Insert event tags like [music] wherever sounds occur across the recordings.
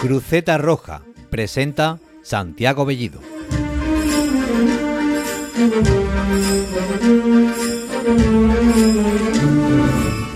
Cruceta Roja presenta Santiago Bellido.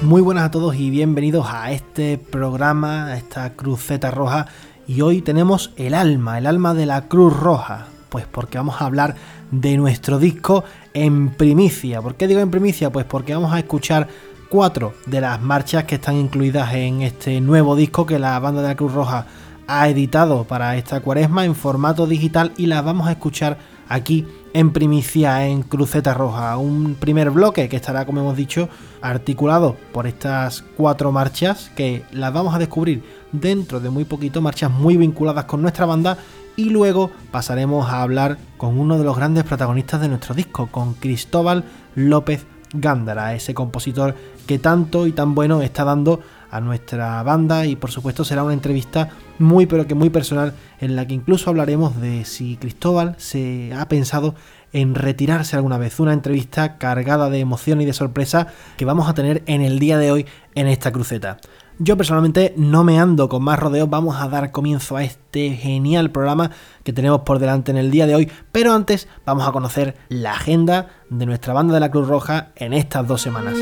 Muy buenas a todos y bienvenidos a este programa, a esta Cruceta Roja. Y hoy tenemos el alma, el alma de la Cruz Roja. Pues porque vamos a hablar de nuestro disco en primicia. ¿Por qué digo en primicia? Pues porque vamos a escuchar cuatro de las marchas que están incluidas en este nuevo disco que la banda de la Cruz Roja ha editado para esta cuaresma en formato digital y las vamos a escuchar aquí en primicia en Cruceta Roja. Un primer bloque que estará, como hemos dicho, articulado por estas cuatro marchas que las vamos a descubrir dentro de muy poquito, marchas muy vinculadas con nuestra banda y luego pasaremos a hablar con uno de los grandes protagonistas de nuestro disco, con Cristóbal López Gándara, ese compositor que tanto y tan bueno está dando a nuestra banda y por supuesto será una entrevista muy pero que muy personal en la que incluso hablaremos de si Cristóbal se ha pensado en retirarse alguna vez. Una entrevista cargada de emoción y de sorpresa que vamos a tener en el día de hoy en esta cruceta. Yo personalmente no me ando con más rodeos, vamos a dar comienzo a este genial programa que tenemos por delante en el día de hoy, pero antes vamos a conocer la agenda de nuestra banda de la Cruz Roja en estas dos semanas.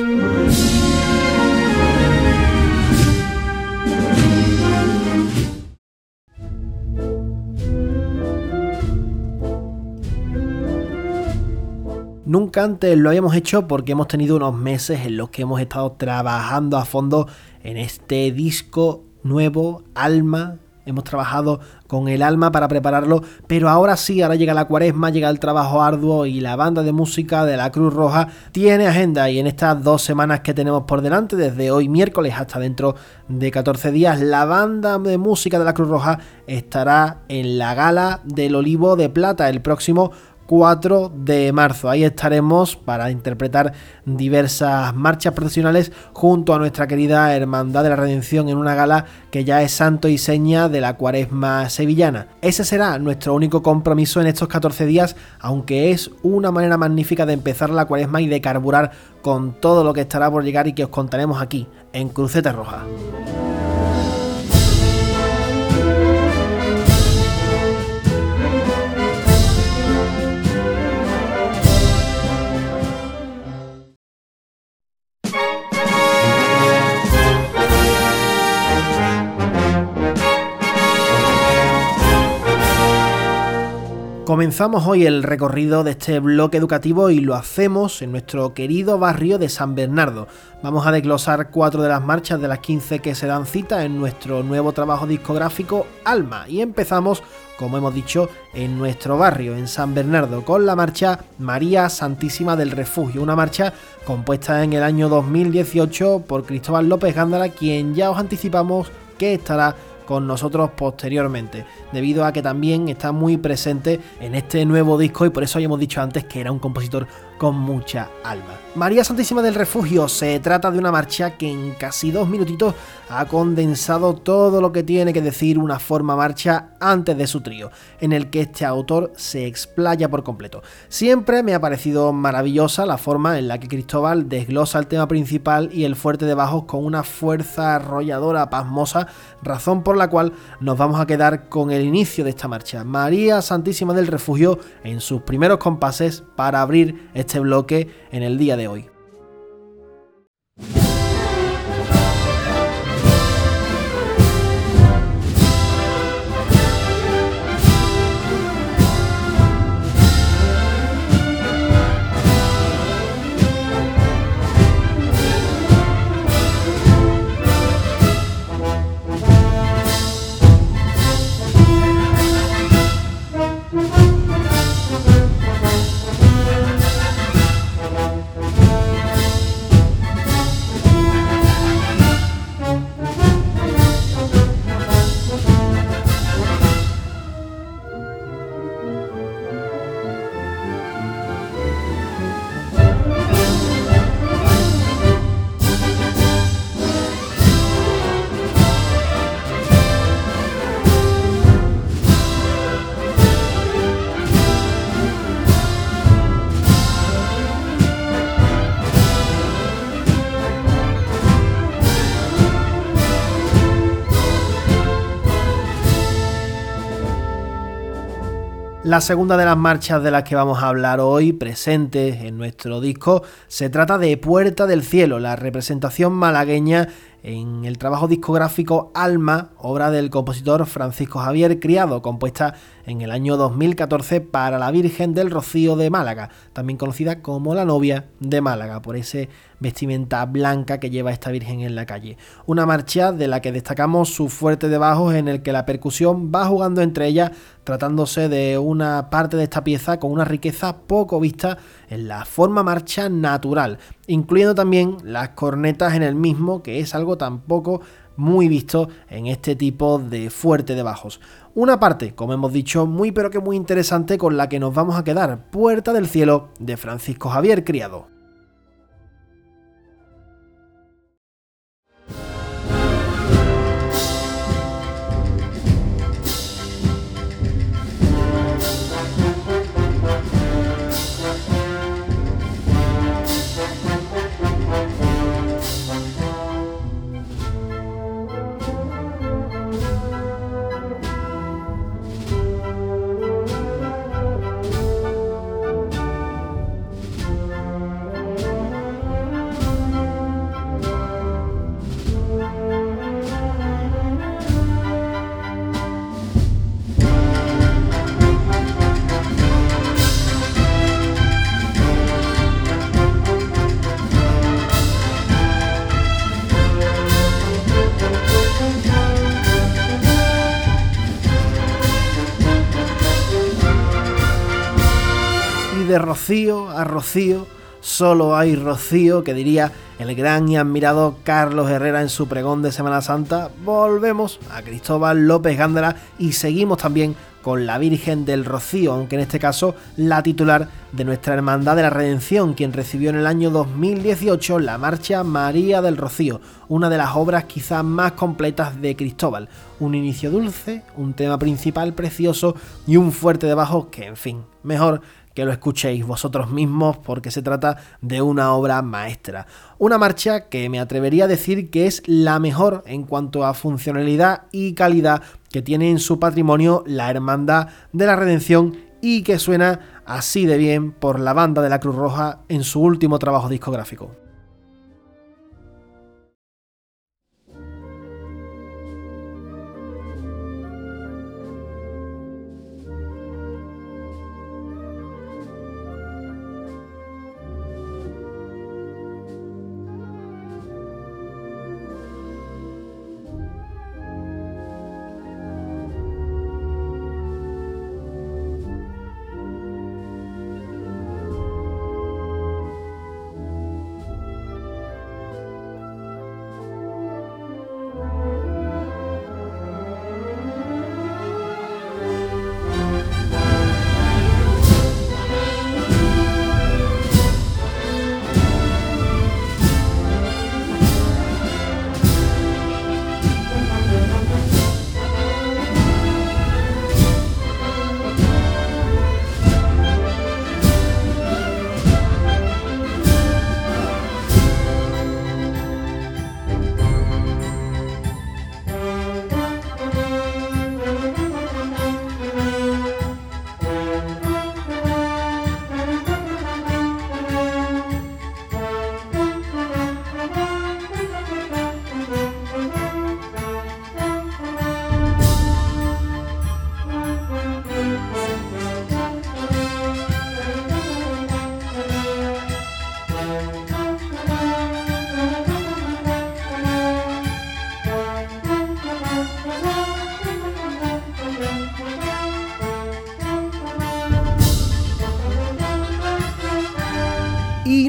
Nunca antes lo habíamos hecho porque hemos tenido unos meses en los que hemos estado trabajando a fondo en este disco nuevo, Alma. Hemos trabajado con el alma para prepararlo, pero ahora sí, ahora llega la cuaresma, llega el trabajo arduo y la banda de música de la Cruz Roja tiene agenda y en estas dos semanas que tenemos por delante, desde hoy miércoles hasta dentro de 14 días, la banda de música de la Cruz Roja estará en la gala del Olivo de Plata el próximo 4 de marzo. Ahí estaremos para interpretar diversas marchas profesionales junto a nuestra querida Hermandad de la Redención en una gala que ya es santo y seña de la cuaresma sevillana. Ese será nuestro único compromiso en estos 14 días, aunque es una manera magnífica de empezar la cuaresma y de carburar con todo lo que estará por llegar y que os contaremos aquí en Cruceta Roja. Comenzamos hoy el recorrido de este bloque educativo y lo hacemos en nuestro querido barrio de San Bernardo. Vamos a desglosar cuatro de las marchas de las 15 que se dan cita en nuestro nuevo trabajo discográfico Alma y empezamos, como hemos dicho, en nuestro barrio, en San Bernardo, con la marcha María Santísima del Refugio, una marcha compuesta en el año 2018 por Cristóbal López Gándara, quien ya os anticipamos que estará con nosotros posteriormente, debido a que también está muy presente en este nuevo disco y por eso habíamos dicho antes que era un compositor con mucha alma. María Santísima del Refugio se trata de una marcha que en casi dos minutitos ha condensado todo lo que tiene que decir una forma marcha antes de su trío, en el que este autor se explaya por completo. Siempre me ha parecido maravillosa la forma en la que Cristóbal desglosa el tema principal y el fuerte de bajos con una fuerza arrolladora pasmosa, razón por la cual nos vamos a quedar con el inicio de esta marcha. María Santísima del Refugio en sus primeros compases para abrir este este bloque en el día de hoy. La segunda de las marchas de las que vamos a hablar hoy, presentes en nuestro disco, se trata de Puerta del Cielo, la representación malagueña en el trabajo discográfico Alma, obra del compositor Francisco Javier Criado, compuesta en el año 2014 para la Virgen del Rocío de Málaga, también conocida como la novia de Málaga, por ese vestimenta blanca que lleva esta Virgen en la calle. Una marcha de la que destacamos su fuerte de bajos en el que la percusión va jugando entre ellas, tratándose de una parte de esta pieza con una riqueza poco vista en la forma marcha natural, incluyendo también las cornetas en el mismo, que es algo tampoco muy visto en este tipo de fuerte de bajos. Una parte, como hemos dicho, muy pero que muy interesante con la que nos vamos a quedar, Puerta del Cielo de Francisco Javier Criado. De Rocío a Rocío, solo hay Rocío, que diría el gran y admirado Carlos Herrera en su pregón de Semana Santa, volvemos a Cristóbal López Gándara y seguimos también con la Virgen del Rocío, aunque en este caso la titular de nuestra Hermandad de la Redención, quien recibió en el año 2018 la marcha María del Rocío, una de las obras quizás más completas de Cristóbal. Un inicio dulce, un tema principal precioso y un fuerte debajo que, en fin, mejor que lo escuchéis vosotros mismos porque se trata de una obra maestra. Una marcha que me atrevería a decir que es la mejor en cuanto a funcionalidad y calidad que tiene en su patrimonio la Hermandad de la Redención y que suena así de bien por la banda de la Cruz Roja en su último trabajo discográfico.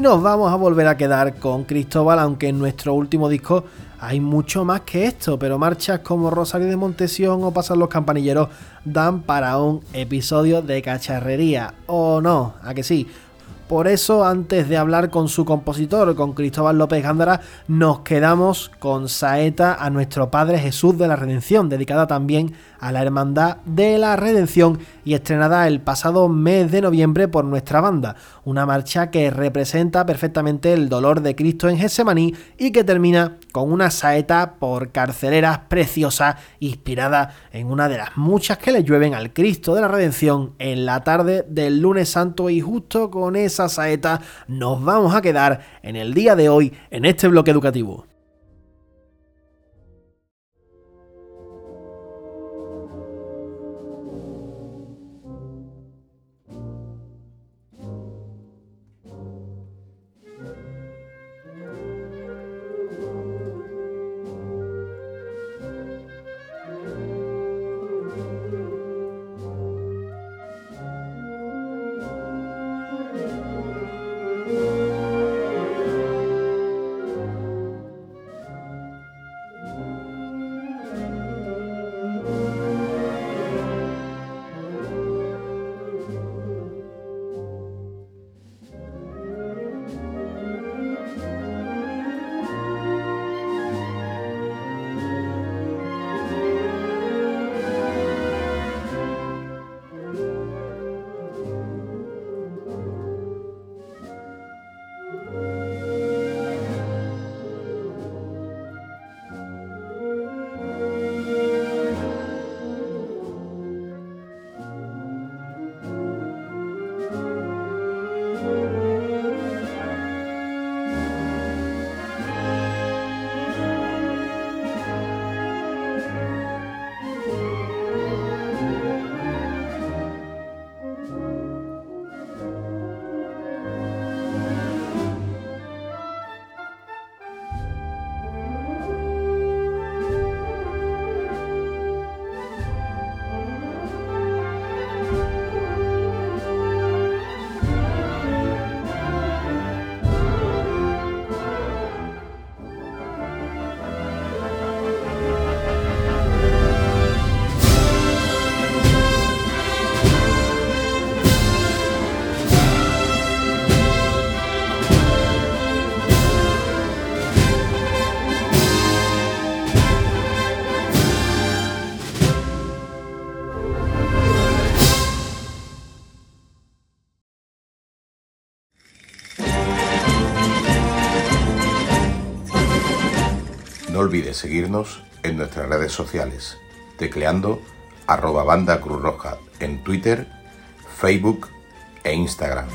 Nos vamos a volver a quedar con Cristóbal, aunque en nuestro último disco hay mucho más que esto, pero marchas como Rosario de Montesión o Pasan los Campanilleros dan para un episodio de cacharrería, ¿o no? ¿A que sí? Por eso, antes de hablar con su compositor, con Cristóbal López Gándara, nos quedamos con Saeta a nuestro Padre Jesús de la Redención, dedicada también a la Hermandad de la Redención y estrenada el pasado mes de noviembre por nuestra banda, una marcha que representa perfectamente el dolor de Cristo en Getsemaní y que termina con una saeta por carceleras preciosa inspirada en una de las muchas que le llueven al Cristo de la Redención en la tarde del lunes santo y justo con esa saeta nos vamos a quedar en el día de hoy en este bloque educativo. Olvides seguirnos en nuestras redes sociales, tecleando arroba banda Cruz Roja en Twitter, Facebook e Instagram.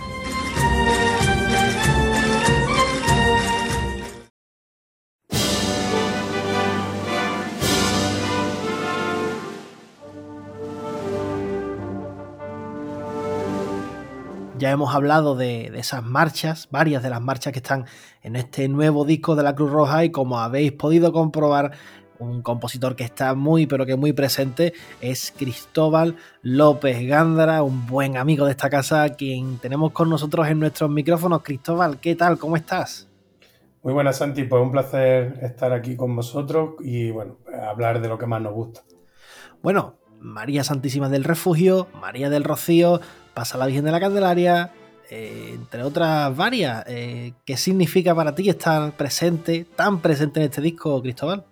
Ya hemos hablado de, esas marchas, varias de las marchas que están en este nuevo disco de la Cruz Roja y como habéis podido comprobar, un compositor que está muy pero que muy presente es Cristóbal López Gándara, un buen amigo de esta casa, quien tenemos con nosotros en nuestros micrófonos. Cristóbal, ¿qué tal? ¿Cómo estás? Muy buenas, Santi. Pues un placer estar aquí con vosotros y bueno, hablar de lo que más nos gusta. Bueno, María Santísima del Refugio, María del Rocío, pasa la Virgen de la Candelaria, eh, entre otras varias. Eh, ¿Qué significa para ti estar presente, tan presente en este disco, Cristóbal?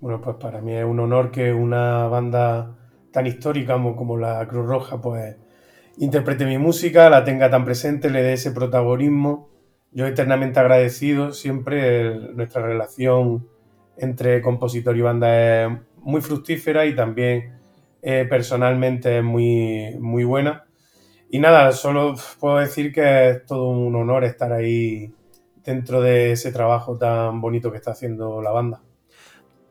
Bueno, pues para mí es un honor que una banda tan histórica como, la Cruz Roja, pues interprete mi música, la tenga tan presente, le dé ese protagonismo. Yo eternamente agradecido, siempre nuestra relación entre compositor y banda es muy fructífera y también eh, personalmente es muy, muy buena. Y nada, solo puedo decir que es todo un honor estar ahí dentro de ese trabajo tan bonito que está haciendo la banda.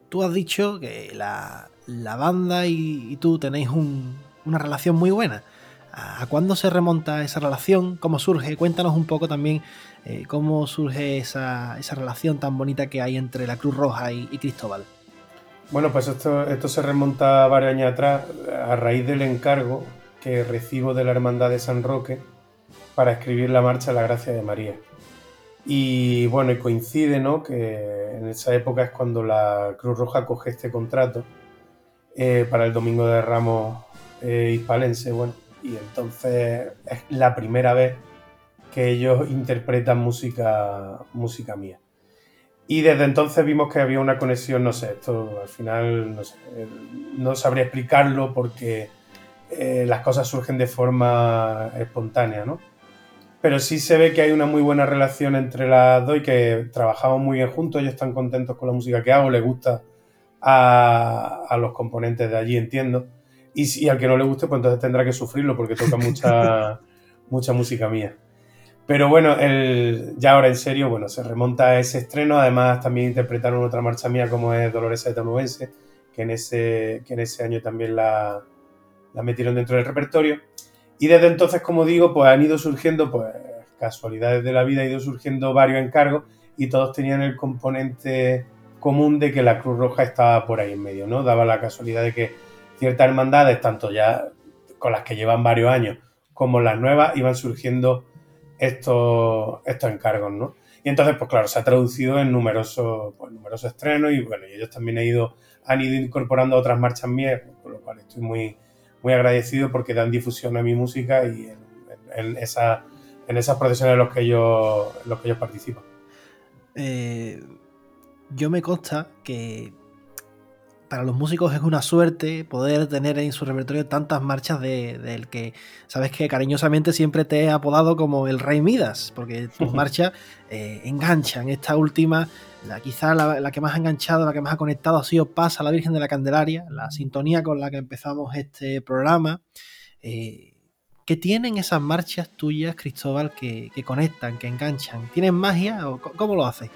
Tú has dicho que la, banda y, tú tenéis una relación muy buena. ¿A, cuándo se remonta esa relación? ¿Cómo surge? Cuéntanos un poco también eh, cómo surge esa, relación tan bonita que hay entre la Cruz Roja y, Cristóbal. Bueno, pues esto, esto se remonta varios años atrás a raíz del encargo que recibo de la Hermandad de San Roque para escribir la marcha La Gracia de María. Y bueno, y coincide, ¿no? Que en esa época es cuando la Cruz Roja coge este contrato eh, para el Domingo de Ramos eh, hispalense, bueno, y entonces es la primera vez que ellos interpretan música, música mía. Y desde entonces vimos que había una conexión, no sé, esto al final no, sé, no sabría explicarlo porque eh, las cosas surgen de forma espontánea, ¿no? Pero sí se ve que hay una muy buena relación entre las dos y que trabajamos muy bien juntos, ellos están contentos con la música que hago, les gusta a, los componentes de allí, entiendo. Y, y, al que no le guste, pues entonces tendrá que sufrirlo porque toca [laughs] mucha, mucha música mía. Pero bueno, el, ya ahora en serio, bueno, se remonta a ese estreno. Además, también interpretaron otra marcha mía como es Dolores Etanubense, que en ese, que en ese año también la, la metieron dentro del repertorio. Y desde entonces, como digo, pues han ido surgiendo, pues casualidades de la vida, han ido surgiendo varios encargos y todos tenían el componente común de que la Cruz Roja estaba por ahí en medio, ¿no? Daba la casualidad de que ciertas hermandades, tanto ya con las que llevan varios años como las nuevas, iban surgiendo estos, estos encargos, ¿no? Y entonces, pues claro, se ha traducido en numerosos, pues, numerosos estrenos y bueno, ellos también han ido, incorporando otras marchas mías, con lo cual estoy muy, muy agradecido porque dan difusión a mi música y en, esa, en esas procesiones en los que ellos, los que ellos participan. Eh, yo me consta que para los músicos es una suerte poder tener en su repertorio tantas marchas del que sabes que cariñosamente siempre te he apodado como el Rey Midas, porque tus [laughs] marchas eh, enganchan. Esta última, la, quizá la, que más ha enganchado, la que más ha conectado ha sido Pasa la Virgen de la Candelaria, la sintonía con la que empezamos este programa. Eh, ¿Qué tienen esas marchas tuyas, Cristóbal, que, que conectan, que enganchan? ¿Tienen magia o cómo lo haces?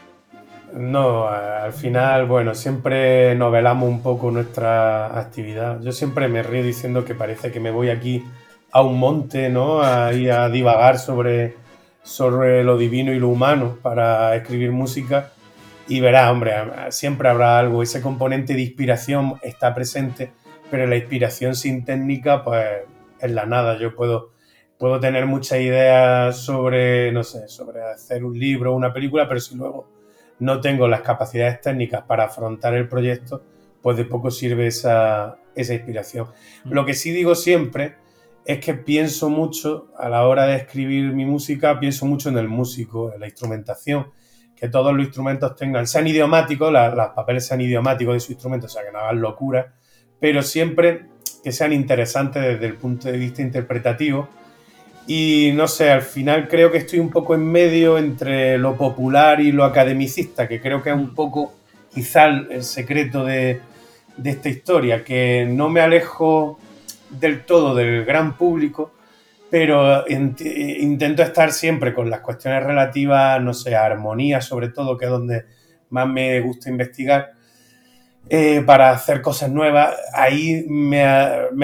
No, al final, bueno, siempre novelamos un poco nuestra actividad. Yo siempre me río diciendo que parece que me voy aquí a un monte, ¿no? Ahí a divagar sobre, sobre lo divino y lo humano para escribir música. Y verás, hombre, siempre habrá algo. Ese componente de inspiración está presente, pero la inspiración sin técnica, pues es la nada. Yo puedo, puedo tener muchas ideas sobre, no sé, sobre hacer un libro una película, pero si luego no tengo las capacidades técnicas para afrontar el proyecto, pues de poco sirve esa, inspiración. Mm. Lo que sí digo siempre es que pienso mucho, a la hora de escribir mi música, pienso mucho en el músico, en la instrumentación, que todos los instrumentos tengan, sean idiomáticos, los papeles sean idiomáticos de su instrumento, o sea, que no hagan locura, pero siempre que sean interesantes desde el punto de vista interpretativo y no sé, al final creo que estoy un poco en medio entre lo popular y lo academicista, que creo que es un poco quizá el secreto de, esta historia, que no me alejo del todo del gran público, pero intento estar siempre con las cuestiones relativas, no sé, a armonía sobre todo, que es donde más me gusta investigar, eh, para hacer cosas nuevas, ahí me,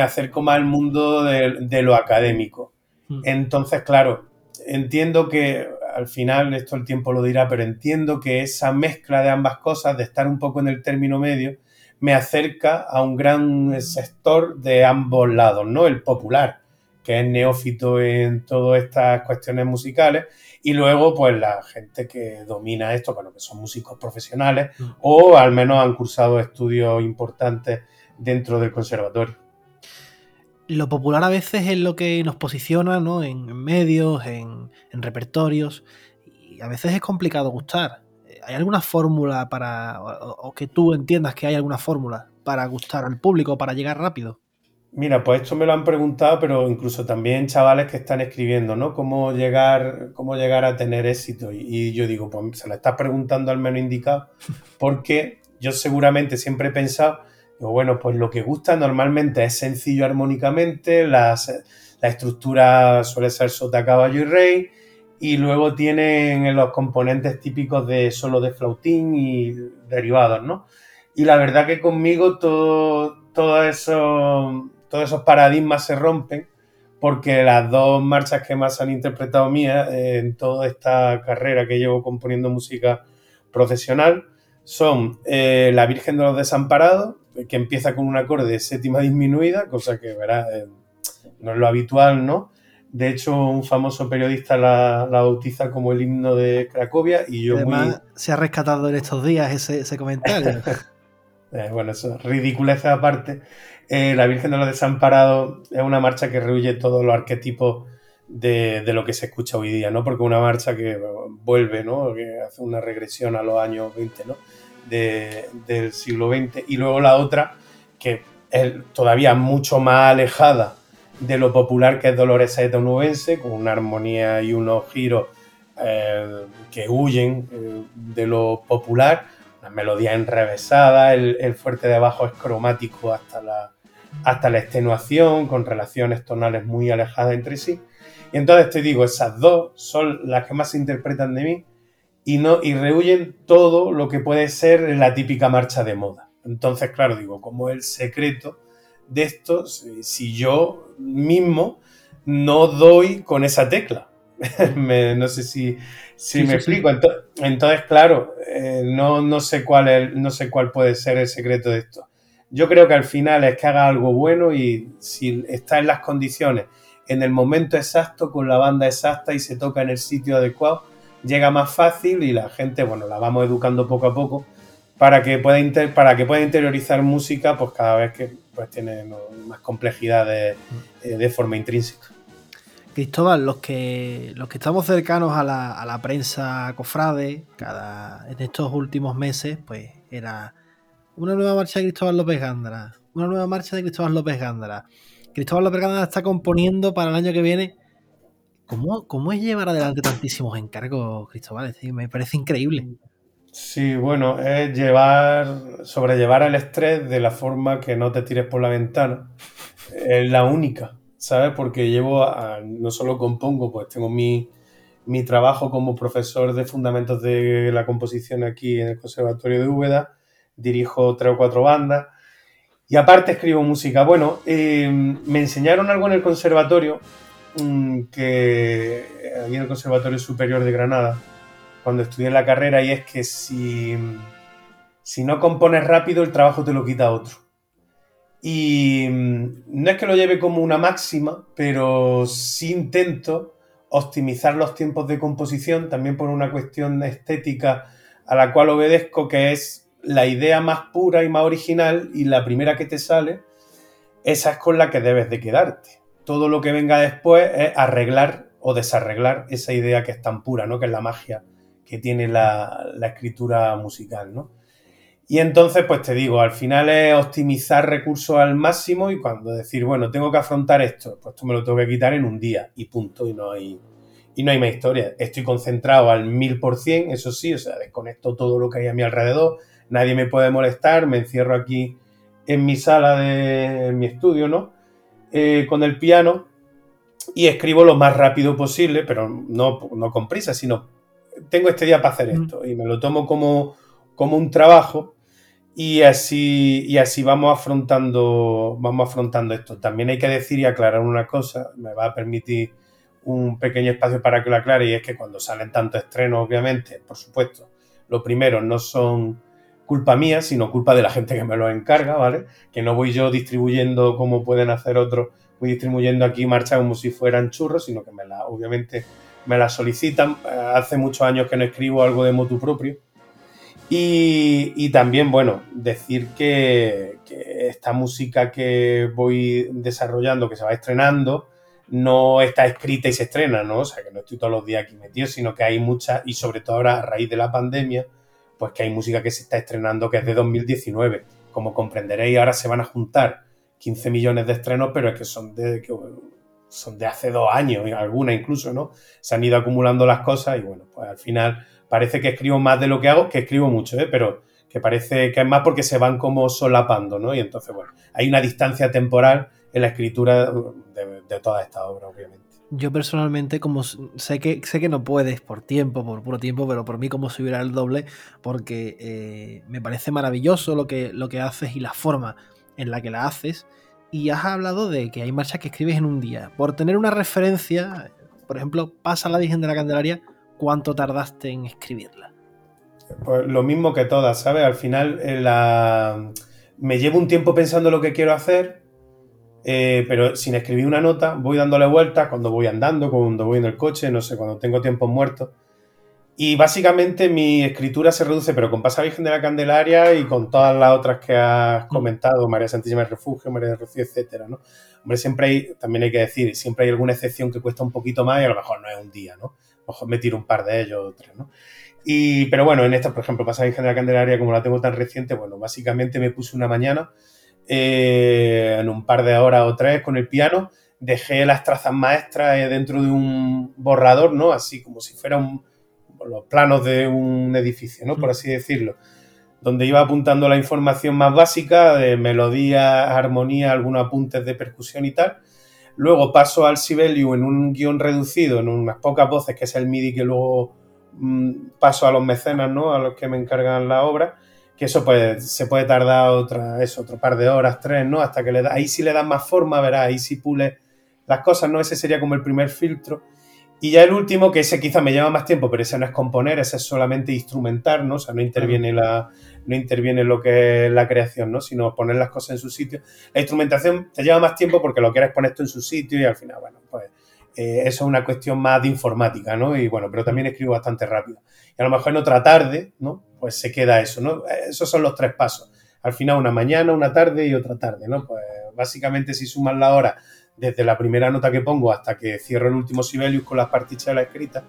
acerco más al mundo de lo académico. Mm. Entonces, claro, entiendo que al final, esto el tiempo lo dirá, pero entiendo que esa mezcla de ambas cosas, de estar un poco en el término medio, me acerca a un gran sector de ambos lados, ¿no? El popular, que es neófito en todas estas cuestiones musicales, y luego, pues, la gente que domina esto, bueno, que son músicos profesionales mm. o al menos han cursado estudios importantes dentro del conservatorio lo popular a veces es lo que nos posiciona ¿no? en, medios, en, repertorios, y a veces es complicado gustar. ¿Hay alguna fórmula para, o, que tú entiendas que hay alguna fórmula para gustar al público, para llegar rápido? Mira, pues esto me lo han preguntado, pero incluso también chavales que están escribiendo, ¿no? ¿Cómo llegar, cómo llegar a tener éxito? Y, y yo digo, pues se lo estás preguntando al menos indicado, porque yo seguramente siempre he pensado bueno, pues lo que gusta normalmente es sencillo armónicamente, la estructura suele ser sota, caballo y rey, y luego tienen los componentes típicos de solo de flautín y derivados, ¿no? Y la verdad que conmigo todo, eso, todos esos paradigmas se rompen porque las dos marchas que más han interpretado mías en toda esta carrera que llevo componiendo música profesional son eh, La Virgen de los Desamparados, que empieza con un acorde de séptima disminuida, cosa que verá, eh, no es lo habitual, ¿no? De hecho, un famoso periodista la, bautiza como el himno de Cracovia y yo Además, se ha rescatado en estos días ese, comentario. [laughs] Eh, bueno, eso, ridiculez aparte. Eh, la Virgen de los Desamparados es una marcha que rehuye todos los arquetipos de, lo que se escucha hoy día, ¿no? Porque una marcha que vuelve, ¿no? Que hace una regresión a los años 20, ¿no? Del siglo XX y luego la otra que es todavía mucho más alejada de lo popular que es Dolores Saeta onubense, con una armonía y unos giros eh, que huyen eh, de lo popular, una melodía enrevesada, el, el, fuerte de abajo es cromático hasta la, hasta la extenuación, con relaciones tonales muy alejadas entre sí. Y entonces te digo, esas dos son las que más se interpretan de mí y, no, y rehuyen todo lo que puede ser la típica marcha de moda. Entonces, claro, digo, como el secreto de esto, si yo mismo no doy con esa tecla. [laughs] no sé si, si me explico. Entonces, claro, eh, no, no, sé cuál no sé cuál puede ser el secreto de esto. Yo creo que al final es que haga algo bueno y si está en las condiciones, en el momento exacto, con la banda exacta y se toca en el sitio adecuado, llega más fácil y la gente, bueno, la vamos educando poco a poco para que pueda, para que pueda interiorizar música pues cada vez que pues, tiene más complejidad de, eh, de, forma intrínseca. Cristóbal, los que, los que estamos cercanos a la, a la prensa cofrade, cada, en estos últimos meses, pues era una nueva marcha de Cristóbal López Gándara, una nueva marcha de Cristóbal López Gándara. Cristóbal López Gándara está componiendo para el año que viene. ¿Cómo, cómo es llevar adelante tantísimos encargos, Cristóbal? me parece increíble. Sí, bueno, es llevar, sobrellevar el estrés de la forma que no te tires por la ventana. Es la única, ¿sabes? Porque llevo, no solo compongo, pues tengo mi, mi trabajo como profesor de fundamentos de la composición aquí en el Conservatorio de Úbeda dirijo tres o cuatro bandas y aparte escribo música. Bueno, eh, me enseñaron algo en el conservatorio, que aquí en el Conservatorio Superior de Granada, cuando estudié la carrera, y es que si, si no compones rápido, el trabajo te lo quita otro. Y mm, no es que lo lleve como una máxima, pero sí intento optimizar los tiempos de composición, también por una cuestión estética a la cual obedezco, que es la idea más pura y más original y la primera que te sale, esa es con la que debes de quedarte. Todo lo que venga después es arreglar o desarreglar esa idea que es tan pura, ¿no? Que es la magia que tiene la, escritura musical, ¿no? Y entonces, pues te digo, al final es optimizar recursos al máximo y cuando decir, bueno, tengo que afrontar esto, pues tú me lo tengo que quitar en un día y punto, y no hay, y no hay más historia. Estoy concentrado al mil por cien, eso sí, o sea, desconecto todo lo que hay a mi alrededor, nadie me puede molestar, me encierro aquí en mi sala de mi estudio, ¿no? Eh, con el piano y escribo lo más rápido posible, pero no, no con prisa, sino tengo este día para hacer mm. esto y me lo tomo como, como un trabajo y así, y así vamos, afrontando, vamos afrontando esto. También hay que decir y aclarar una cosa, me va a permitir un pequeño espacio para que lo aclare y es que cuando salen tantos estrenos, obviamente, por supuesto, lo primero no son culpa mía, sino culpa de la gente que me lo encarga, ¿vale? Que no voy yo distribuyendo como pueden hacer otros, voy distribuyendo aquí marcha como si fueran churros, sino que me la, obviamente me la solicitan. Hace muchos años que no escribo algo de motu propio. Y, también, bueno, decir que, esta música que voy desarrollando, que se va estrenando, no está escrita y se estrena, ¿no? O sea, que no estoy todos los días aquí metido, sino que hay mucha, y sobre todo ahora a raíz de la pandemia, pues que hay música que se está estrenando que es de 2019. Como comprenderéis, ahora se van a juntar 15 millones de estrenos, pero es que son de, son de hace dos años, alguna incluso, ¿no? Se han ido acumulando las cosas y bueno, pues al final parece que escribo más de lo que hago, que escribo mucho, ¿eh? Pero que parece que es más porque se van como solapando, ¿no? Y entonces, bueno, hay una distancia temporal en la escritura de, de toda esta obra, obviamente. Yo personalmente, como sé que, sé que no puedes por tiempo, por puro tiempo, pero por mí como subirá el doble, porque eh, me parece maravilloso lo que, lo que haces y la forma en la que la haces. Y has hablado de que hay marchas que escribes en un día. Por tener una referencia, por ejemplo, pasa la Virgen de la Candelaria, ¿cuánto tardaste en escribirla? Pues lo mismo que todas, ¿sabes? Al final eh, la... me llevo un tiempo pensando lo que quiero hacer eh, pero sin escribir una nota, voy dándole vueltas cuando voy andando, cuando voy en el coche, no sé, cuando tengo tiempos muertos. Y básicamente mi escritura se reduce, pero con Pasa Virgen de la Candelaria y con todas las otras que has mm. comentado, María Santísima del Refugio, María de Rocío, etcétera, ¿no? Hombre, siempre hay, también hay que decir, siempre hay alguna excepción que cuesta un poquito más y a lo mejor no es un día, ¿no? A lo mejor me tiro un par de ellos o tres, ¿no? Y, pero bueno, en esta, por ejemplo, Pasa Virgen de la Candelaria, como la tengo tan reciente, bueno, básicamente me puse una mañana eh, en un par de horas o tres con el piano, dejé las trazas maestras eh, dentro de un borrador, ¿no? Así como si fueran los planos de un edificio, ¿no? Por así decirlo. Donde iba apuntando la información más básica de melodía, armonía, algunos apuntes de percusión y tal. Luego paso al Sibelius en un guion reducido, en unas pocas voces, que es el MIDI que luego mm, paso a los mecenas, ¿no? A los que me encargan la obra que eso pues se puede tardar otra, eso, otro par de horas, tres, ¿no? Hasta que le da, ahí sí le das más forma, verás, ahí sí pule las cosas, ¿no? Ese sería como el primer filtro. Y ya el último, que ese quizá me lleva más tiempo, pero ese no es componer, ese es solamente instrumentar, ¿no? O sea, no interviene, la, no interviene lo que es la creación, ¿no? Sino poner las cosas en su sitio. La instrumentación te lleva más tiempo porque lo quieres poner esto en su sitio y al final, bueno, pues eh, eso es una cuestión más de informática, ¿no? Y bueno, pero también escribo bastante rápido. Y a lo mejor en otra tarde, ¿no? Pues se queda eso, ¿no? Esos son los tres pasos. Al final una mañana, una tarde y otra tarde, ¿no? Pues básicamente si sumas la hora desde la primera nota que pongo hasta que cierro el último Sibelius con las partichelas escritas,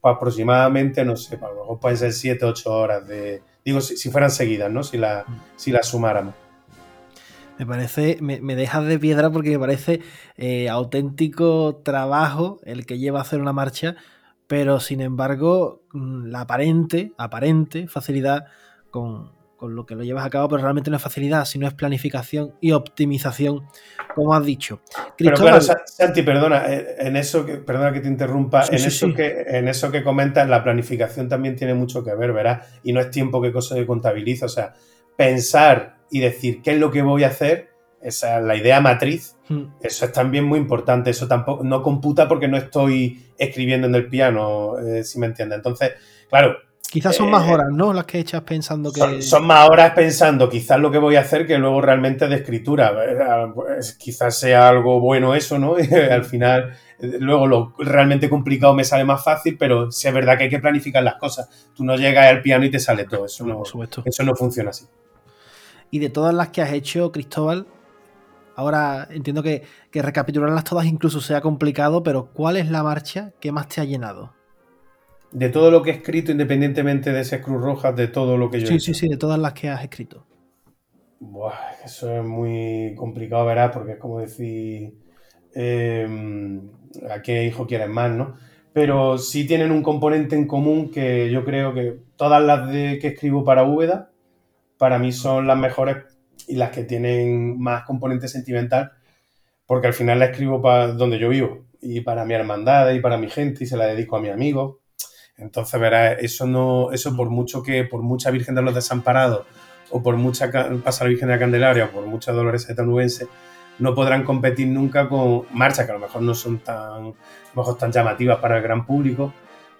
pues aproximadamente, no sé, pues a lo mejor pueden ser 7, 8 horas de... Digo, si, fueran seguidas, ¿no? Si, la, si las sumáramos. Me parece, me, me, dejas de piedra porque me parece eh, auténtico trabajo el que lleva a hacer una marcha, pero sin embargo, mm, la aparente, aparente facilidad con, con lo que lo llevas a cabo, pero realmente no es facilidad, sino es planificación y optimización, como has dicho. Pero claro, Santi, perdona, eh, en eso que, perdona que te interrumpa, en, eso Que, en eso que comentas, la planificación también tiene mucho que ver, ¿verdad? Y no es tiempo que cosa se contabiliza, o sea, pensar y decir qué es lo que voy a hacer, esa es la idea matriz, hmm. eso es también muy importante, eso tampoco no computa porque no estoy escribiendo en el piano, eh, si me entiendes. Entonces, claro. Quizás son más eh, horas, ¿no? Las que echas pensando que. Son, más horas pensando quizás lo que voy a hacer que luego realmente de escritura. Pues, quizás sea algo bueno eso, ¿no? [laughs] Al final, luego lo realmente complicado me sale más fácil, pero sí es verdad que hay que planificar las cosas. Tú no llegas al piano y te sale todo. Eso no, eso no funciona así. Y de todas las que has hecho, Cristóbal, ahora entiendo que, recapitularlas todas incluso sea complicado, pero ¿cuál es la marcha que más te ha llenado? De todo lo que he escrito, independientemente de esas Cruz Rojas, de todo lo que yo Sí, sí, sí, de todas las que has escrito. Buah, eso es muy complicado, ¿verdad? Porque es como decir em, a qué hijo quieres más, ¿no? Pero sí tienen un componente en común que yo creo que todas las de que escribo para Úbeda para mí son las mejores y las que tienen más componente sentimental, porque al final la escribo para donde yo vivo y para mi hermandad y para mi gente y se la dedico a mi amigo. Entonces, verás, eso no, eso por mucho que, por mucha Virgen de los Desamparados o por mucha Pasa la Virgen de la Candelaria o por mucha Dolores Etanubense, no podrán competir nunca con marchas que a lo mejor no son tan, mejor tan llamativas para el gran público,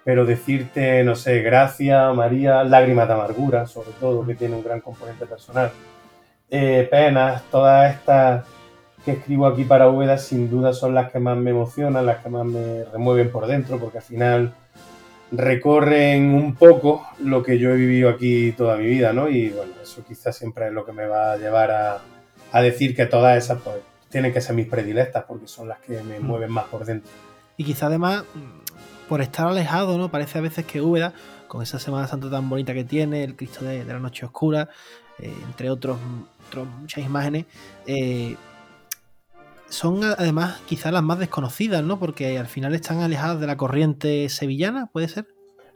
pero decirte, no sé, Gracia, María, Lágrimas de Amargura, sobre todo, que tiene un gran componente personal. Eh, penas, todas estas que escribo aquí para Úbeda, sin duda son las que más me emocionan, las que más me remueven por dentro, porque al final recorren un poco lo que yo he vivido aquí toda mi vida, ¿no? Y bueno, eso quizás siempre es lo que me va a llevar a, a decir que todas esas pues, tienen que ser mis predilectas, porque son las que me mm. mueven más por dentro. Y quizá además por estar alejado, ¿no? Parece a veces que Úbeda, con esa Semana Santa tan bonita que tiene, el Cristo de, la Noche Oscura, eh, entre otros, muchas imágenes, eh, son además quizás las más desconocidas, ¿no? Porque al final están alejadas de la corriente sevillana, ¿puede ser?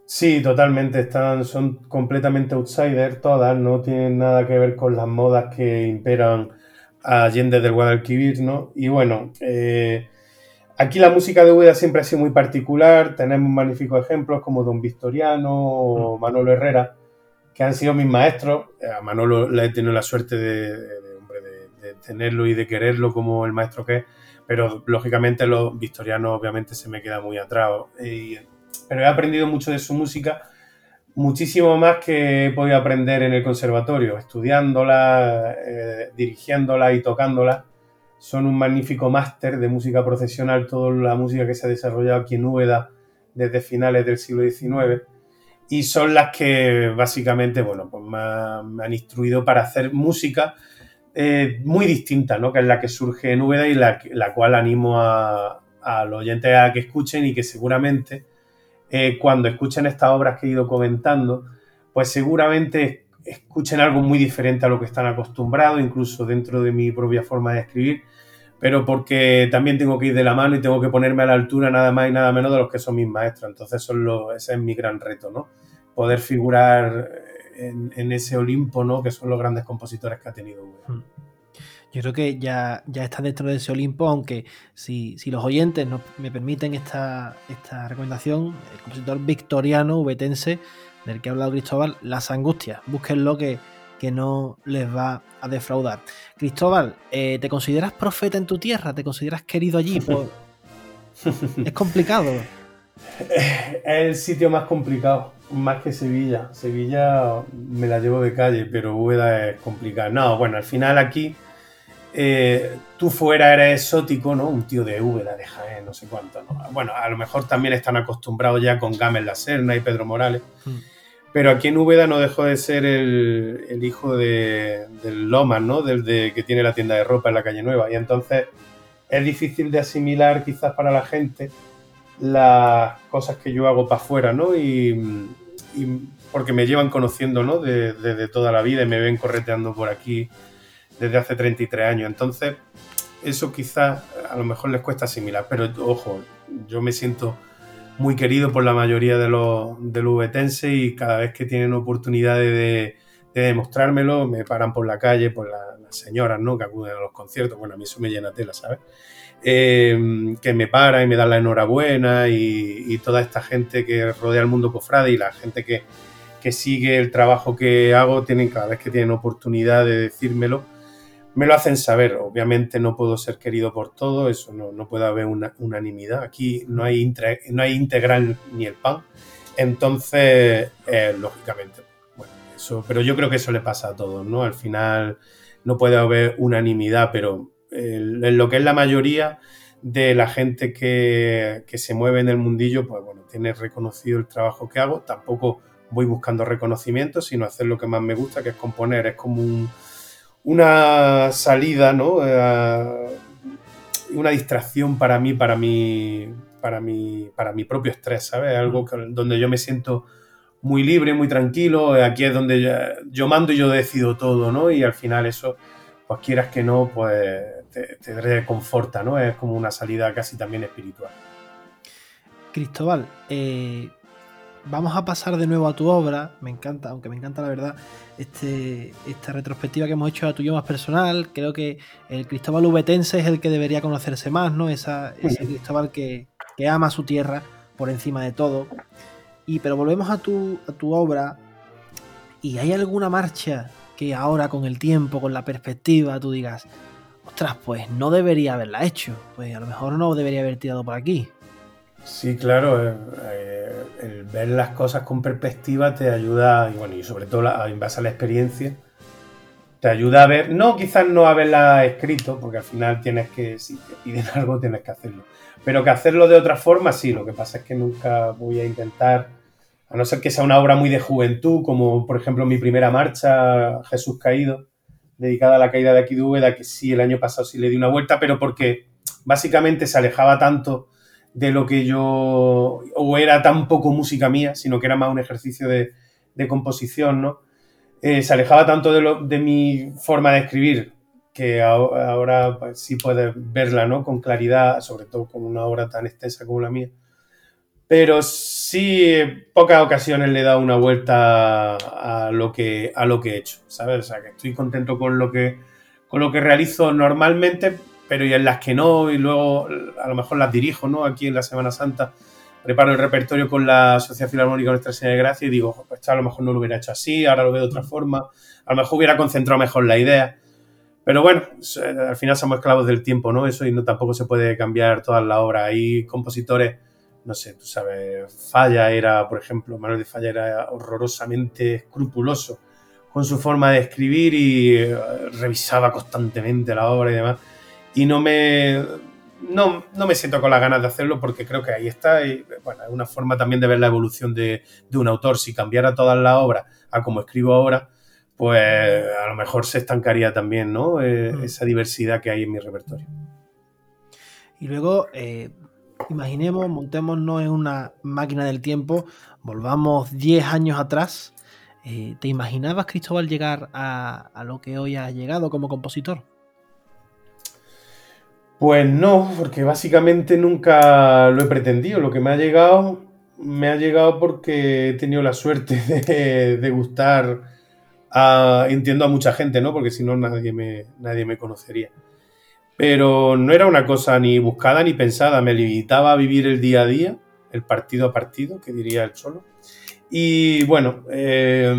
Sí, totalmente. Están, son completamente outsiders todas, no tienen nada que ver con las modas que imperan Allende del Guadalquivir, ¿no? Y bueno, eh, Aquí la música de Úbeda siempre ha sido muy particular, tenemos magníficos ejemplos como Don Victoriano o mm. Manolo Herrera, que han sido mis maestros. A Manolo le he tenido la suerte de, tenerlo y de quererlo como el maestro que es, pero lógicamente los victorianos obviamente se me queda muy atrás. pero he aprendido mucho de su música, muchísimo más que he podido aprender en el conservatorio, estudiándola, eh, dirigiéndola y tocándola son un magnífico máster de música profesional, toda la música que se ha desarrollado aquí en Úbeda desde finales del siglo XIX, y son las que básicamente, bueno, pues me, han instruido para hacer música eh, muy distinta, ¿no? Que es la que surge en Úbeda y la, la cual animo a, los oyentes a que escuchen y que seguramente eh, cuando escuchen estas obras que he ido comentando, pues seguramente escuchen algo muy diferente a lo que están acostumbrados, incluso dentro de mi propia forma de escribir, pero porque también tengo que ir de la mano y tengo que ponerme a la altura nada más y nada menos de los que son mis maestros. Entonces son ese es mi gran reto, ¿no? Poder figurar en, ese Olimpo, ¿no? Que son los grandes compositores que ha tenido hmm. Yo creo que ya, ya está dentro de ese Olimpo, aunque si, los oyentes me permiten esta, esta recomendación, el compositor victoriano, vetense, del que ha hablado Cristóbal, Las Angustias. Búsquenlo que, que no les va a defraudar. Cristóbal, eh, ¿te consideras profeta en tu tierra? ¿Te consideras querido allí? [laughs] es complicado. Es el sitio más complicado, más que Sevilla. Sevilla me la llevo de calle, pero Úbeda es complicado. No, bueno, al final aquí eh, tú fuera eres exótico, ¿no? Un tío de Úbeda, de Jaén, no sé cuánto, Bueno, a lo mejor también están acostumbrados ya con Gámez La Serna y Pedro Morales. Hmm. Pero aquí en Úbeda no dejó de ser el, hijo de, del Lomas, ¿no? Del de, que tiene la tienda de ropa en la calle Nueva. Y entonces es difícil de asimilar quizás para la gente las cosas que yo hago para afuera, ¿no? Y, porque me llevan conociendo, ¿no? Desde toda la vida y me ven correteando por aquí desde hace 33 años. Entonces, eso quizás a lo mejor les cuesta asimilar. Pero ojo, yo me siento muy querido por la mayoría de los, de los y cada vez que tienen oportunidades de, demostrármelo, me paran por la calle, por las señoras ¿no? que acuden a los conciertos, bueno, a mí eso me llena tela, ¿sabes? Em, que me para y me dan la enhorabuena y, toda esta gente que rodea el mundo cofrade y la gente que, que sigue el trabajo que hago, tienen cada vez que tienen oportunidad de decírmelo, me lo hacen saber. Obviamente no puedo ser querido por todo, eso no, no puede haber una unanimidad. Aquí no hay, no hay integral ni el pan. Entonces, eh, lógicamente, bueno, eso, pero yo creo que eso le pasa a todos, ¿no? Al final no puede haber unanimidad, pero en lo que es la mayoría de la gente que, que, se mueve en el mundillo, pues bueno, tiene reconocido el trabajo que hago. Tampoco voy buscando reconocimiento, sino hacer lo que más me gusta, que es componer. Es como un, una salida, ¿no? Eh, una distracción para mí, para mi, para mi, para mi propio estrés, ¿sabes? Algo donde yo me siento muy libre, muy tranquilo. Aquí es donde yo, mando y yo decido todo, ¿no? Y al final eso, pues quieras que no, pues te, te reconforta, ¿no? Es como una salida casi también espiritual. Cristóbal, eh, vamos a pasar de nuevo a tu obra. Me encanta, aunque me encanta la verdad, este, esta retrospectiva que hemos hecho a tu yo más personal. Creo que el Cristóbal Ubetense es el que debería conocerse más, ¿no? Esa, ese Cristóbal que, ama su tierra por encima de todo. Y pero volvemos a tu, a tu obra. ¿Y hay alguna marcha que ahora con el tiempo, con la perspectiva, tú digas, ostras, pues no debería haberla hecho? Pues a lo mejor no debería haber tirado por aquí. Sí, claro, eh, eh, ver las cosas con perspectiva te ayuda, y bueno, y sobre todo en base a la experiencia, te ayuda a ver, no quizás no haberla escrito, porque al final tienes que, si te piden [laughs] algo, tienes que hacerlo, pero que hacerlo de otra forma, sí, lo que pasa es que nunca voy a intentar, a no ser que sea una obra muy de juventud, como por ejemplo mi primera marcha, Jesús Caído, dedicada a la caída de aquí de Úbeda, que sí, el año pasado sí le di una vuelta, pero porque básicamente se alejaba tanto de lo que yo, o era tan poco música mía, sino que era más un ejercicio de, composición, ¿no? Eh, se alejaba tanto de, lo, de mi forma de escribir que ahora, pues, sí puedes verla, ¿no? Con claridad, sobre todo con una obra tan extensa como la mía. Pero sí, pocas ocasiones le he dado una vuelta a lo que, a lo que he hecho, ¿sabes? O sea, que estoy contento con lo que, con lo que realizo normalmente, pero y en las que no, y luego a lo mejor las dirijo, ¿no? Aquí en la Semana Santa preparo el repertorio con la Sociedad Filarmónica Nuestra Señora de Gracia y digo, pues a lo mejor no lo hubiera hecho así, ahora lo veo de otra forma, a lo mejor hubiera concentrado mejor la idea. Pero bueno, al final somos esclavos del tiempo, ¿no? Eso y no tampoco se puede cambiar toda la obra. Hay compositores, no sé, tú sabes, Falla era, por ejemplo, Manuel de Falla era horrorosamente escrupuloso con su forma de escribir y eh, revisaba constantemente la obra y demás y no me, no, me siento con las ganas de hacerlo porque creo que ahí está. Y, bueno, es una forma también de ver la evolución de, un autor. Si cambiara toda la obra a como escribo ahora, pues a lo mejor se estancaría también ¿no? Eh, mm. esa diversidad que hay en mi repertorio. Y luego, eh, imaginemos, montémonos en una máquina del tiempo, volvamos 10 años atrás. Eh, ¿Te imaginabas, Cristóbal, llegar a, a lo que hoy has llegado como compositor? Pues no, porque básicamente nunca lo he pretendido. Lo que me ha llegado, me ha llegado porque he tenido la suerte [laughs] de, gustar a, entiendo a mucha gente, ¿no? Porque si no nadie me, nadie me conocería. Pero no era una cosa ni buscada ni pensada, me limitaba a vivir el día a día, el partido a partido, que diría el solo. Y bueno, eh,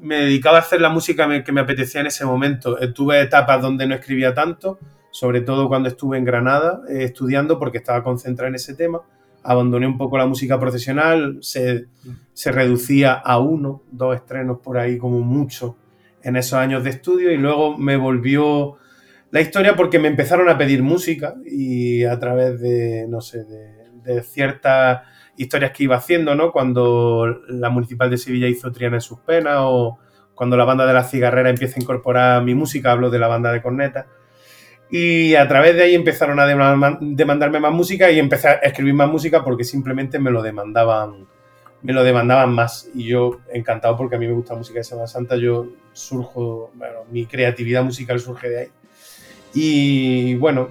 me dedicaba a hacer la música que me apetecía en ese momento. Tuve etapas donde no escribía tanto, sobre todo cuando estuve en Granada eh, estudiando porque estaba concentrado en ese tema. Abandoné un poco la música profesional, se, se, reducía a uno, dos estrenos por ahí como mucho en esos años de estudio y luego me volvió la historia porque me empezaron a pedir música y a través de, no sé, de, de ciertas historias que iba haciendo, ¿no? Cuando la Municipal de Sevilla hizo Triana en sus penas o cuando la banda de la cigarrera empieza a incorporar mi música, hablo de la banda de corneta. Y a través de ahí empezaron a demandarme más música y empecé a escribir más música porque simplemente me lo demandaban, me lo demandaban más. Y yo encantado porque a mí me gusta la música de Semana Santa, yo surjo, bueno, mi creatividad musical surge de ahí. Y bueno,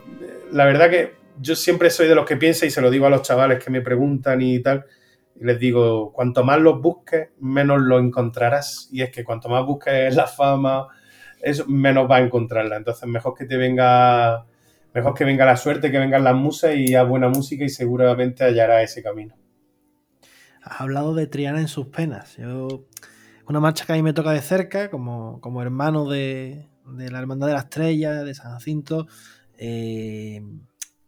la verdad que yo siempre soy de los que piensa y se lo digo a los chavales que me preguntan y tal, y les digo, cuanto más los busques, menos lo encontrarás. Y es que cuanto más busques la fama, eso, menos vas a encontrarla. Entonces, mejor que te venga, mejor que venga la suerte, que vengan las musas y haz buena música y seguramente hallarás ese camino. Has hablado de Triana en sus penas. Yo, una marcha que a mí me toca de cerca, como, como hermano de, de la Hermandad de la Estrella, de San Jacinto. Eh,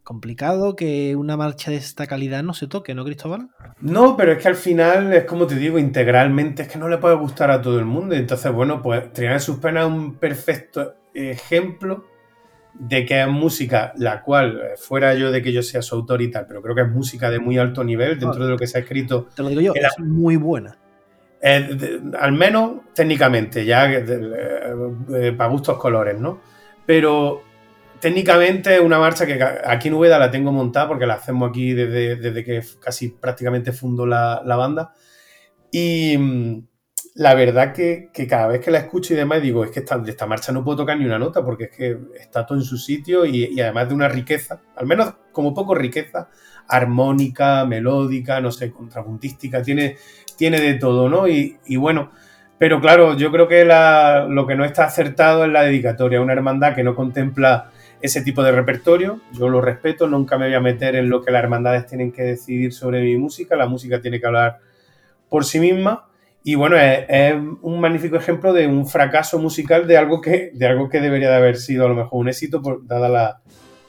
complicado que una marcha de esta calidad no se toque, ¿no, Cristóbal? No, pero es que al final es como te digo, integralmente es que no le puede gustar a todo el mundo. Entonces, bueno, pues Triana sus penas es un perfecto ejemplo de que es música, la cual, eh, fuera yo de que yo sea su autor y tal, pero creo que es música de muy alto nivel dentro de lo que se ha escrito. Te lo digo yo, es muy buena. al menos técnicamente, ya eh, para gustos colores, ¿no? Pero técnicamente es una marcha que aquí en Úbeda la tengo montada porque la hacemos aquí desde, que casi prácticamente fundó la, banda. Y mm, la verdad que, cada vez que la escucho y demás digo, es que esta, de esta marcha no puedo tocar ni una nota porque es que está todo en su sitio y, además de una riqueza, al menos como poco riqueza, armónica, melódica, no sé, contrapuntística, tiene, tiene de todo, ¿no? Y, bueno, pero claro, yo creo que lo que no está acertado es la dedicatoria, una hermandad que no contempla ese tipo de repertorio. Yo lo respeto, nunca me voy a meter en lo que las hermandades tienen que decidir sobre mi música. La música tiene que hablar por sí misma. Y bueno, es, un magnífico ejemplo de un fracaso musical de algo que, de algo que debería de haber sido a lo mejor un éxito, por, dada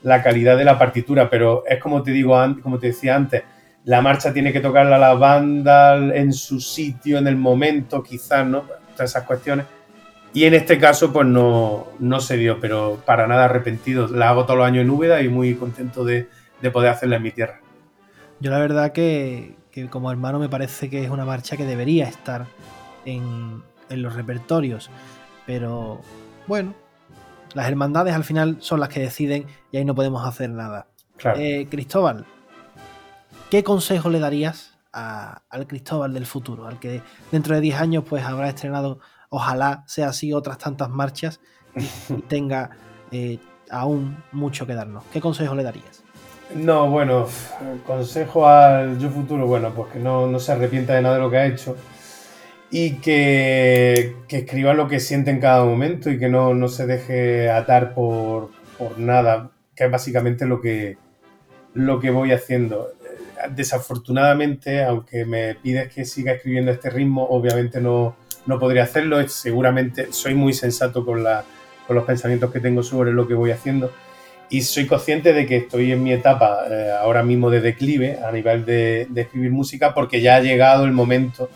la, calidad de la partitura. Pero es como te digo, como te decía antes, la marcha tiene que tocarla la banda en su sitio, en el momento, quizás, ¿no? Todas esas cuestiones y en este caso, pues no, se dio, pero para nada arrepentido. La hago todos los años en Úbeda y muy contento de, poder hacerla en mi tierra. Yo la verdad que, como hermano me parece que es una marcha que debería estar en, los repertorios. Pero bueno, las hermandades al final son las que deciden y ahí no podemos hacer nada. Eh, Cristóbal, ¿qué consejo le darías al Cristóbal del futuro? Al que dentro de 10 años pues habrá estrenado Ojalá sea así otras tantas marchas y [laughs] tenga eh, aún mucho que darnos. ¿Qué consejo le darías? No, bueno, consejo al yo futuro, bueno, pues que no, se arrepienta de nada de lo que ha hecho y que, escriba lo que siente en cada momento y que no, se deje atar por, nada, que es básicamente lo que, lo que voy haciendo. Desafortunadamente, aunque me pides que siga escribiendo este ritmo, obviamente no, no podría hacerlo. Seguramente soy muy sensato con, la, con los pensamientos que tengo sobre lo que voy haciendo. Y soy consciente de que estoy en mi etapa eh, ahora mismo de declive a nivel de, escribir música porque ya ha llegado el momento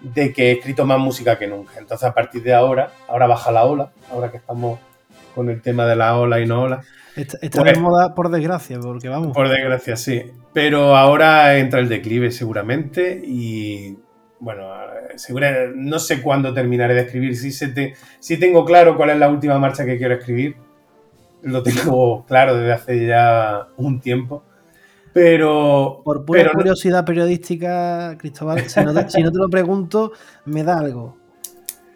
de que he escrito más música que nunca. Entonces a partir de ahora, ahora baja la ola, ahora que estamos con el tema de la ola y no ola. Está, está pues moda por desgracia, porque vamos. Por desgracia, sí. Pero ahora entra el declive seguramente y bueno, no sé cuándo terminaré de escribir. Si, se te, si tengo claro cuál es la última marcha que quiero escribir, lo tengo [laughs] claro desde hace ya un tiempo. Pero. Por pura curiosidad periodística, Cristóbal, si no, te, lo pregunto, me da algo.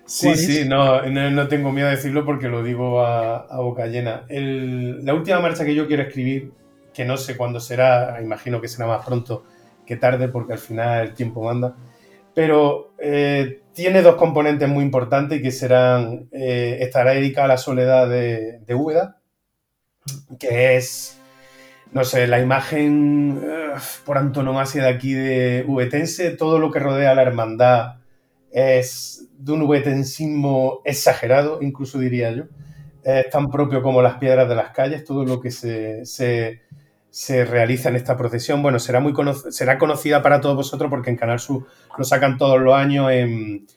Sí, sí, no, no, tengo miedo de decirlo porque lo digo a, boca llena. la última marcha que yo quiero escribir, que no sé cuándo será, imagino que será más pronto que tarde porque al final el tiempo manda, pero eh, tiene dos componentes muy importantes que serán, eh, estará dedicada a la soledad de, de Úbeda, que es, no sé, la imagen por antonomasia de aquí de Ubetense, todo lo que rodea la hermandad es de un ubetensismo exagerado, incluso diría yo. Es tan propio como las piedras de las calles, todo lo que se, se, realiza en esta procesión. Bueno, será, muy será conocida para todos vosotros porque en Canal Sur lo sacan todos los años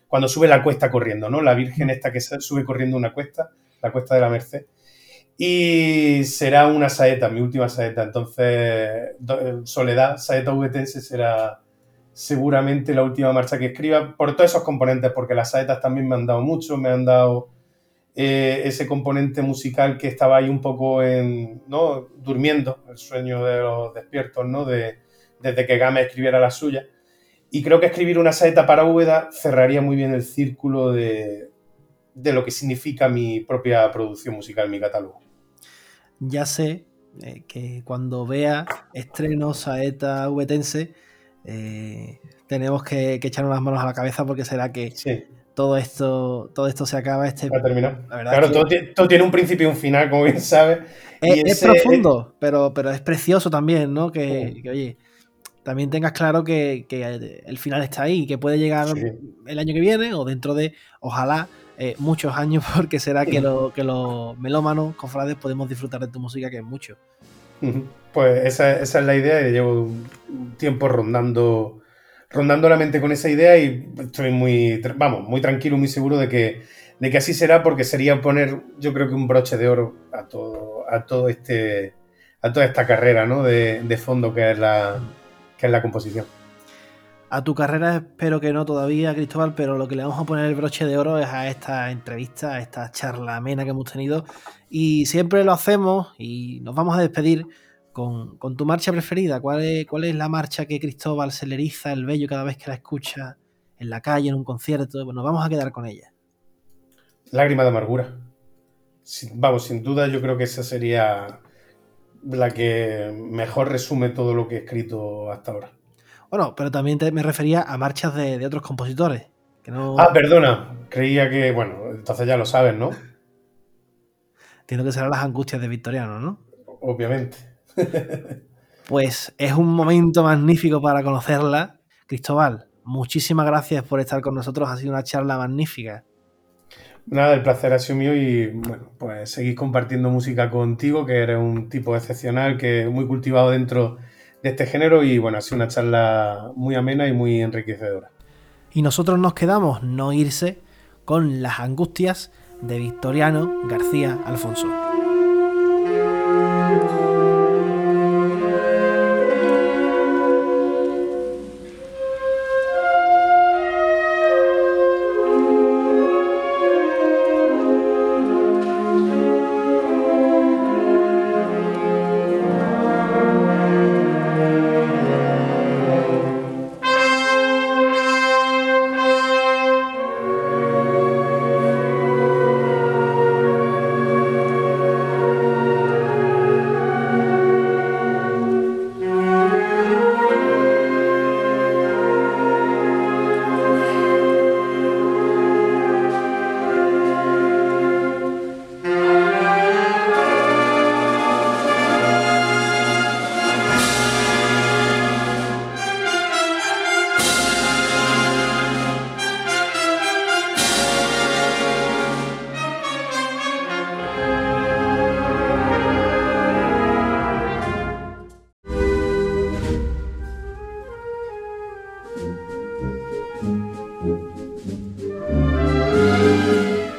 cuando sube la cuesta corriendo, ¿no? La Virgen esta que sube corriendo una cuesta, la cuesta de la Merced. Y será una saeta, mi última saeta. Entonces, Soledad, saeta ubetense, será seguramente la última marcha que escriba por todos esos componentes, porque las saetas también me han dado mucho, me han dado eh, ese componente musical que estaba ahí un poco en, ¿no? durmiendo, el sueño de los despiertos, ¿no? De, desde que Game escribiera la suya. Y creo que escribir una saeta para Úbeda cerraría muy bien el círculo de, de lo que significa mi propia producción musical, mi catálogo. Ya sé eh, que cuando vea estreno saeta ubetense, eh, tenemos que, que, echarnos las manos a la cabeza porque será que todo esto todo esto se acaba. Este, claro, todo, tiene un principio y un final, como bien sabes. Es, profundo, pero, pero es precioso también, ¿no? Que, oye, también tengas claro que, el final está ahí, que puede llegar el año que viene o dentro de, ojalá, eh, muchos años, [laughs] porque será que, lo, que los melómanos, cofrades, podemos disfrutar de tu música, que es mucho. Pues esa, esa, es la idea y llevo un tiempo rondando, rondando la mente con esa idea y estoy muy, vamos, muy tranquilo, muy seguro de que, de que así será porque sería poner, yo creo que un broche de oro a todo, a todo este, a toda esta carrera ¿no? de, de fondo que es, la, que es la composición. A tu carrera espero que no todavía, Cristóbal, pero lo que le vamos a poner el broche de oro es a esta entrevista, a esta charla amena que hemos tenido. Y siempre lo hacemos y nos vamos a despedir con, tu marcha preferida. ¿Cuál es, ¿Cuál es la marcha que Cristóbal se le eriza el vello cada vez que la escucha en la calle, en un concierto? Bueno, vamos a quedar con ella. Lágrima de amargura. vamos, sin duda yo creo que esa sería la que mejor resume todo lo que he escrito hasta ahora. Bueno, pero también me refería a marchas de, otros compositores. Ah, perdona. Creía que, bueno, entonces ya lo sabes, ¿no? [laughs] Entiendo que serán las angustias de Victoriano, ¿no? Obviamente. [laughs] pues es un momento magnífico para conocerla. Cristóbal, muchísimas gracias por estar con nosotros. Ha sido una charla magnífica. Nada, el placer ha sido mío y bueno, pues seguir compartiendo música contigo, que eres un tipo excepcional, que muy cultivado dentro de este género y bueno, ha sido una charla muy amena y muy enriquecedora. Y nosotros nos quedamos, no irse, con las angustias de Victoriano García Alfonso.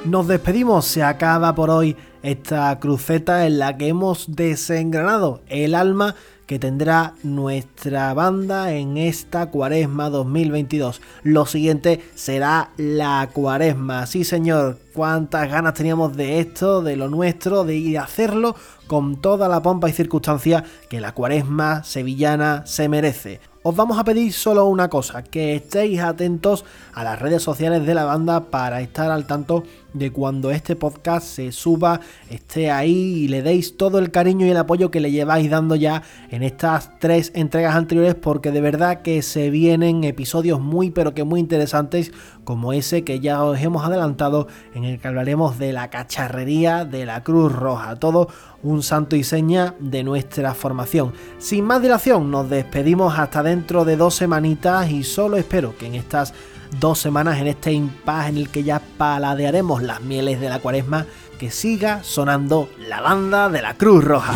Nos despedimos, se acaba por hoy esta cruceta en la que hemos desengranado el alma que tendrá nuestra banda en esta cuaresma 2022. Lo siguiente será la cuaresma. Sí, señor, cuántas ganas teníamos de esto, de lo nuestro, de ir a hacerlo con toda la pompa y circunstancia que la cuaresma sevillana se merece. os vamos a pedir solo una cosa, que estéis atentos a las redes sociales de la banda para estar al tanto de cuando este podcast se suba, esté ahí y le deis todo el cariño y el apoyo que le lleváis dando ya en estas tres entregas anteriores porque de verdad que se vienen episodios muy pero que muy interesantes como ese que ya os hemos adelantado en el que hablaremos de la cacharrería de la Cruz Roja, todo un santo y seña de nuestra formación. Sin más dilación, nos despedimos hasta dentro de dos semanitas y solo espero que en estas dos semanas en este impasse en el que ya paladearemos las mieles de la cuaresma, que siga sonando la banda de la Cruz Roja.